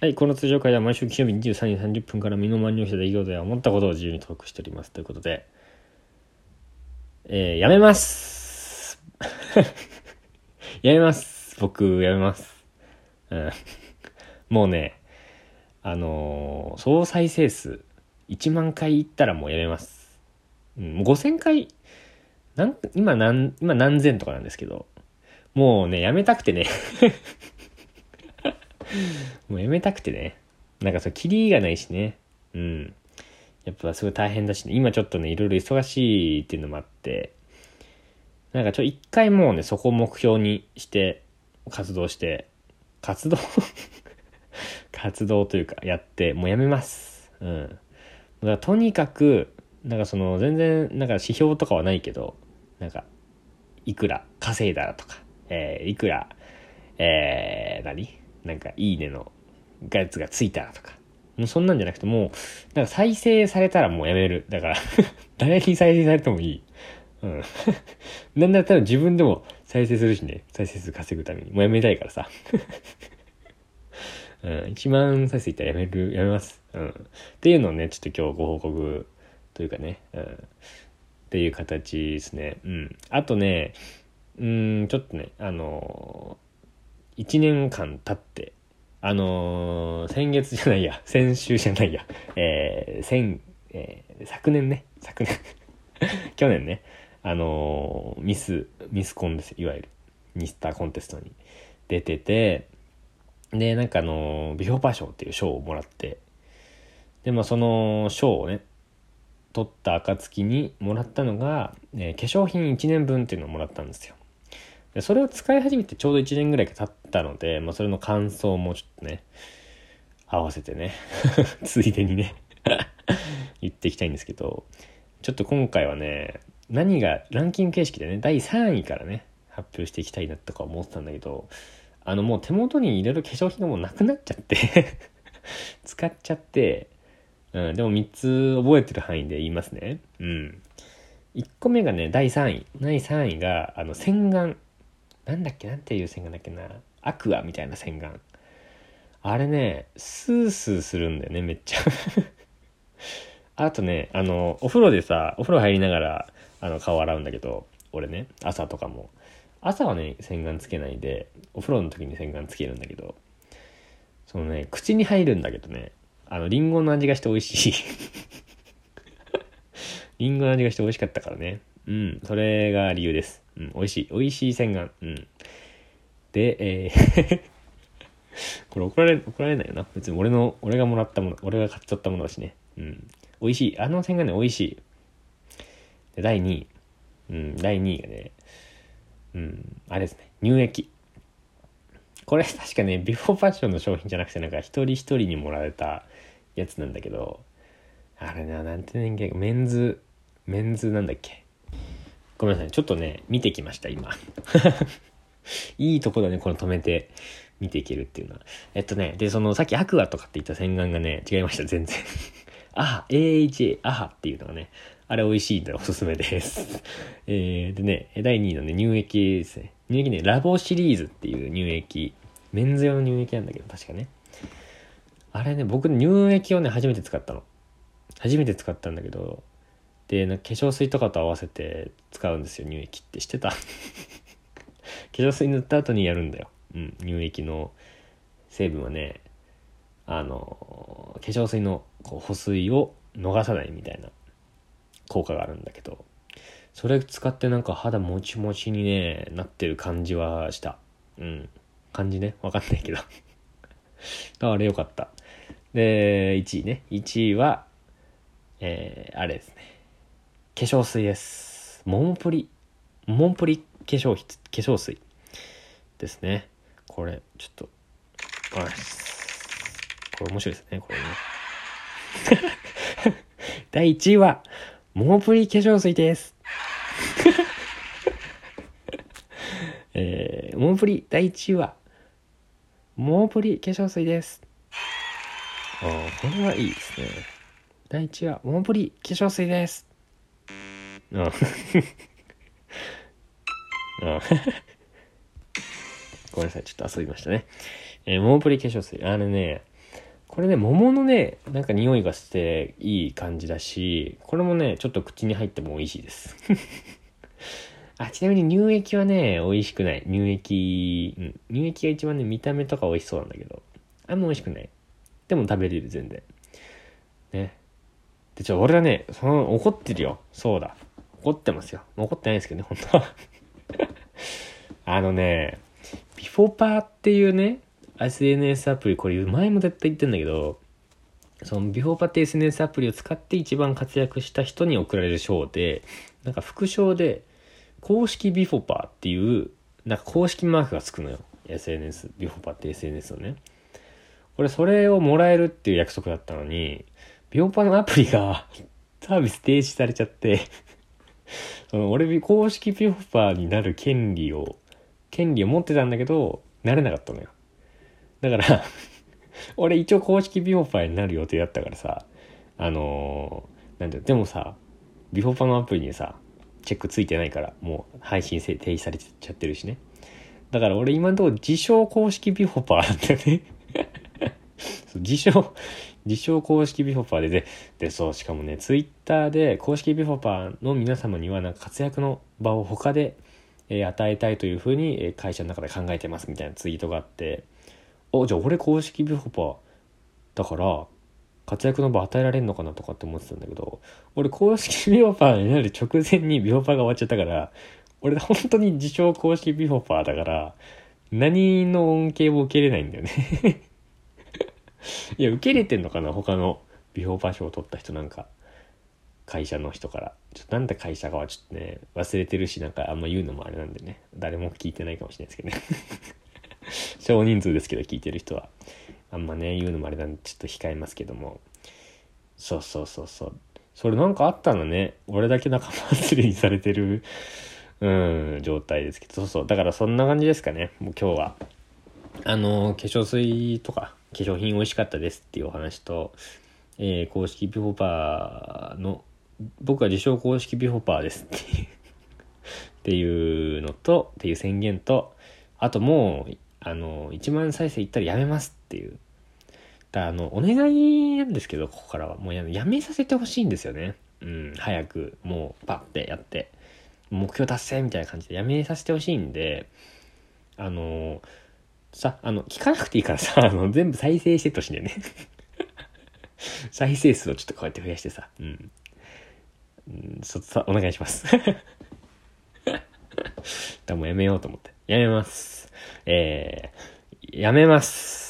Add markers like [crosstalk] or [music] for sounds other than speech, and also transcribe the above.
はい、この通常会では毎週金曜日23時30分から身の回りに起きた出来事や思ったことを自由にトークしております。ということで、えー、やめます [laughs] やめます僕、やめます。うん。もうね、あのー総再生数1万回いったらもうやめます。うん、もう5000回、なん今何、今何千とかなんですけど、もうね、やめたくてね。もうやめたくてね。なんかそう、キリがないしね。うん。やっぱすごい大変だしね。今ちょっとね、いろいろ忙しいっていうのもあって、なんかちょ、一回もうね、そこを目標にして、活動して、活動 [laughs] 活動というか、やって、もうやめます。うん。だからとにかく、なんかその、全然、なんか指標とかはないけど、なんか、いくら稼いだらとか、えーいくら、えー、何？なんか、いいねのやつがついたらとか。もうそんなんじゃなくて、もう、なんか再生されたらもうやめる。だから、[laughs] 誰に再生されてもいい。うん。[laughs] なんだったら自分でも再生するしね。再生数稼ぐために。もうやめたいからさ。[laughs] うん。1万再生いったらやめる、やめます。うん。っていうのをね、ちょっと今日ご報告というかね。うん。っていう形ですね。うん。あとね、うん、ちょっとね、あのー、1年間経って、あのー先月じゃないや、[laughs] 先週じゃないや、えー、先、えー昨年ね、昨年、[laughs] 去年ね、あのーミス、ミスコンです、いわゆる。ミスターコンテストに。出てて、で、なんかあのービフォーパー賞っていう賞をもらって、で、まあその賞をね、取った暁にもらったのが、えー化粧品1年分っていうのをもらったんですよ。でそれを使い始めてちょうど1年ぐらい経ったので、まあ、それの感想もちょっとね、合わせてね、[laughs] ついでにね、[laughs] 言っていきたいんですけど、ちょっと今回はね、何がランキング形式でね、第3位からね、発表していきたいなとか思ってたんだけど、あのもう手元に入れる化粧品がもうなくなっちゃって [laughs] 使っちゃって、うん、でも3つ覚えてる範囲で言いますね。うん。1個目がね、第3位。第3位が、あの、洗顔。なんだっけなんていう洗顔だっけな。アクアみたいな洗顔。あれね、スースーするんだよね、めっちゃ。[laughs] あとね、あの、お風呂でさ、お風呂入りながら、あの、顔洗うんだけど、俺ね、朝とかも。朝はね、洗顔つけないで、お風呂の時に洗顔つけるんだけど、そのね、口に入るんだけどね、あの、リンゴの味がして美味しい。[laughs] リンゴの味がして美味しかったからね。うん、それが理由です。うん、美味しい。美味しい洗顔。うん。で、えー [laughs] これ怒られ、怒られないよな。別に俺の、俺がもらったもの、俺が買っちゃったものだしね。うん。美味しい。あの洗顔ね、美味しい。で、第2位。うん、第2位がね、うん、あれですね、乳液。これ確かね、ビフォーファッションの商品じゃなくて、なんか一人一人にもらえたやつなんだけど、あれな、なんて年齢メンズ、メンズなんだっけ？ごめんなさい、ちょっとね、見てきました、今。[laughs] いいとこだね、この止めて見ていけるっていうのは。えっとね、で、その、さっきアクアとかって言った洗顔がね、違いました、全然。[laughs] アハ、AHA、アハっていうのがね、あれ美味しいんでおすすめです。[laughs] えー、でね、第2位のね、乳液ですね。乳液ね、ラボシリーズっていう乳液。メンズ用の乳液なんだけど、確かね。あれね、僕乳液をね、初めて使ったの。初めて使ったんだけど、で、化粧水とかと合わせて使うんですよ、乳液って。知ってた [laughs] 化粧水塗った後にやるんだよ。うん、乳液の成分はね、あの、化粧水のこう保水を逃さないみたいな効果があるんだけど、それ使ってなんか肌もちもちにね、なってる感じはした。うん。感じね。わかんないけど。[laughs] あれよかった。で、1位ね。1位は、えー、あれですね。化粧水です。モンプリ、モンプリ化粧、化粧水ですね。これ、ちょっと、あこれ面白いですね、これね。[laughs] 第1位は、モンプリ化粧水です。[laughs] えー、モンプリ第1位は、モンプリ化粧水です。ああ、これはいいですね。第1位は、モンプリ化粧水です。あああごめんなさい、ちょっと遊びましたね。えーモンプリ化粧水。あれね、これね、桃のね、なんか匂いがしていい感じだし、これもね、ちょっと口に入っても美味しいです。あ、ちなみに乳液はね、美味しくない。乳液、うん。乳液が一番ね、見た目とか美味しそうなんだけど、あんま美味しくない。でも食べれる、全然。ね。で、ちょ、俺はね、その、怒ってるよ。そうだ。怒ってますよ。怒ってないですけどね、本当は。あのね、ビフォーパーっていうね、SNS アプリ、これ前も絶対言ってんだけど、そのビフォーパーって SNS アプリを使って一番活躍した人に贈られる賞で、なんか副賞で、公式ビフォーパーっていう、なんか公式マークがつくのよ。SNS、ビフォーパーって SNS のね。俺それをもらえるっていう約束だったのに、ビフォーパーのアプリが [laughs] サービス停止されちゃってそ [laughs] の俺公式ビフォーパーになる権利を、権利を持ってたんだけど、なれなかったのよ。だから [laughs] 俺一応公式ビフォーパーになる予定だったからさ、あのー、なんてでもさ、ビフォーパーのアプリにさ、チェックついてないから、もう配信停止されちゃってるしね。だから俺今のところ自称公式ビフォーパーなんだよね [laughs] 自称、自称公式ビフォーパーで、で、で、そう、しかもね、ツイッターで公式ビフォーパーの皆様にはなんか活躍の場を他で、えー、与えたいというふうに、えー、会社の中で考えてますみたいなツイートがあって、お、じゃあ俺公式ビフォーパーだから、活躍の場与えられんのかなとかって思ってたんだけど、俺公式ビフォーパーになる直前にビフォーパーが終わっちゃったから、俺本当に自称公式ビフォーパーだから、何の恩恵も受けれないんだよね。いや、受け入れてんのかな？他のビフォーパー賞を取った人なんか。会社の人から。ちょっとなんで会社かはちょっとね、忘れてるし、なんかあんま言うのもあれなんでね。誰も聞いてないかもしれないですけどね。[laughs] 少人数ですけど聞いてる人は。あんまね、言うのもあれなんでちょっと控えますけども。そうそうそうそう。それなんかあったのね。俺だけ仲間忘れにされてる、うん、状態ですけど。そうそう。だからそんな感じですかね。もう今日は。あの、化粧水とか、化粧品美味しかったですっていうお話と、えー、公式ビフォーパーの、僕は自称公式ビフォーパーですっていうっていうのと、っていう宣言と、あともう、あの、1万再生いったらやめますっていう。だあの、お願いなんですけど、ここからは。もうややめさせてほしいんですよね。うん、早く、もう、パッてやって、目標達成みたいな感じでやめさせてほしいんで、あの、さ、あの、聞かなくていいからさ、[laughs] あの、全部再生してとしてね。[laughs] 再生数をちょっとこうやって増やしてさ、うん。うん、そ、さ、お願いします。[laughs] だもうやめようと思って。やめます。えー、やめます。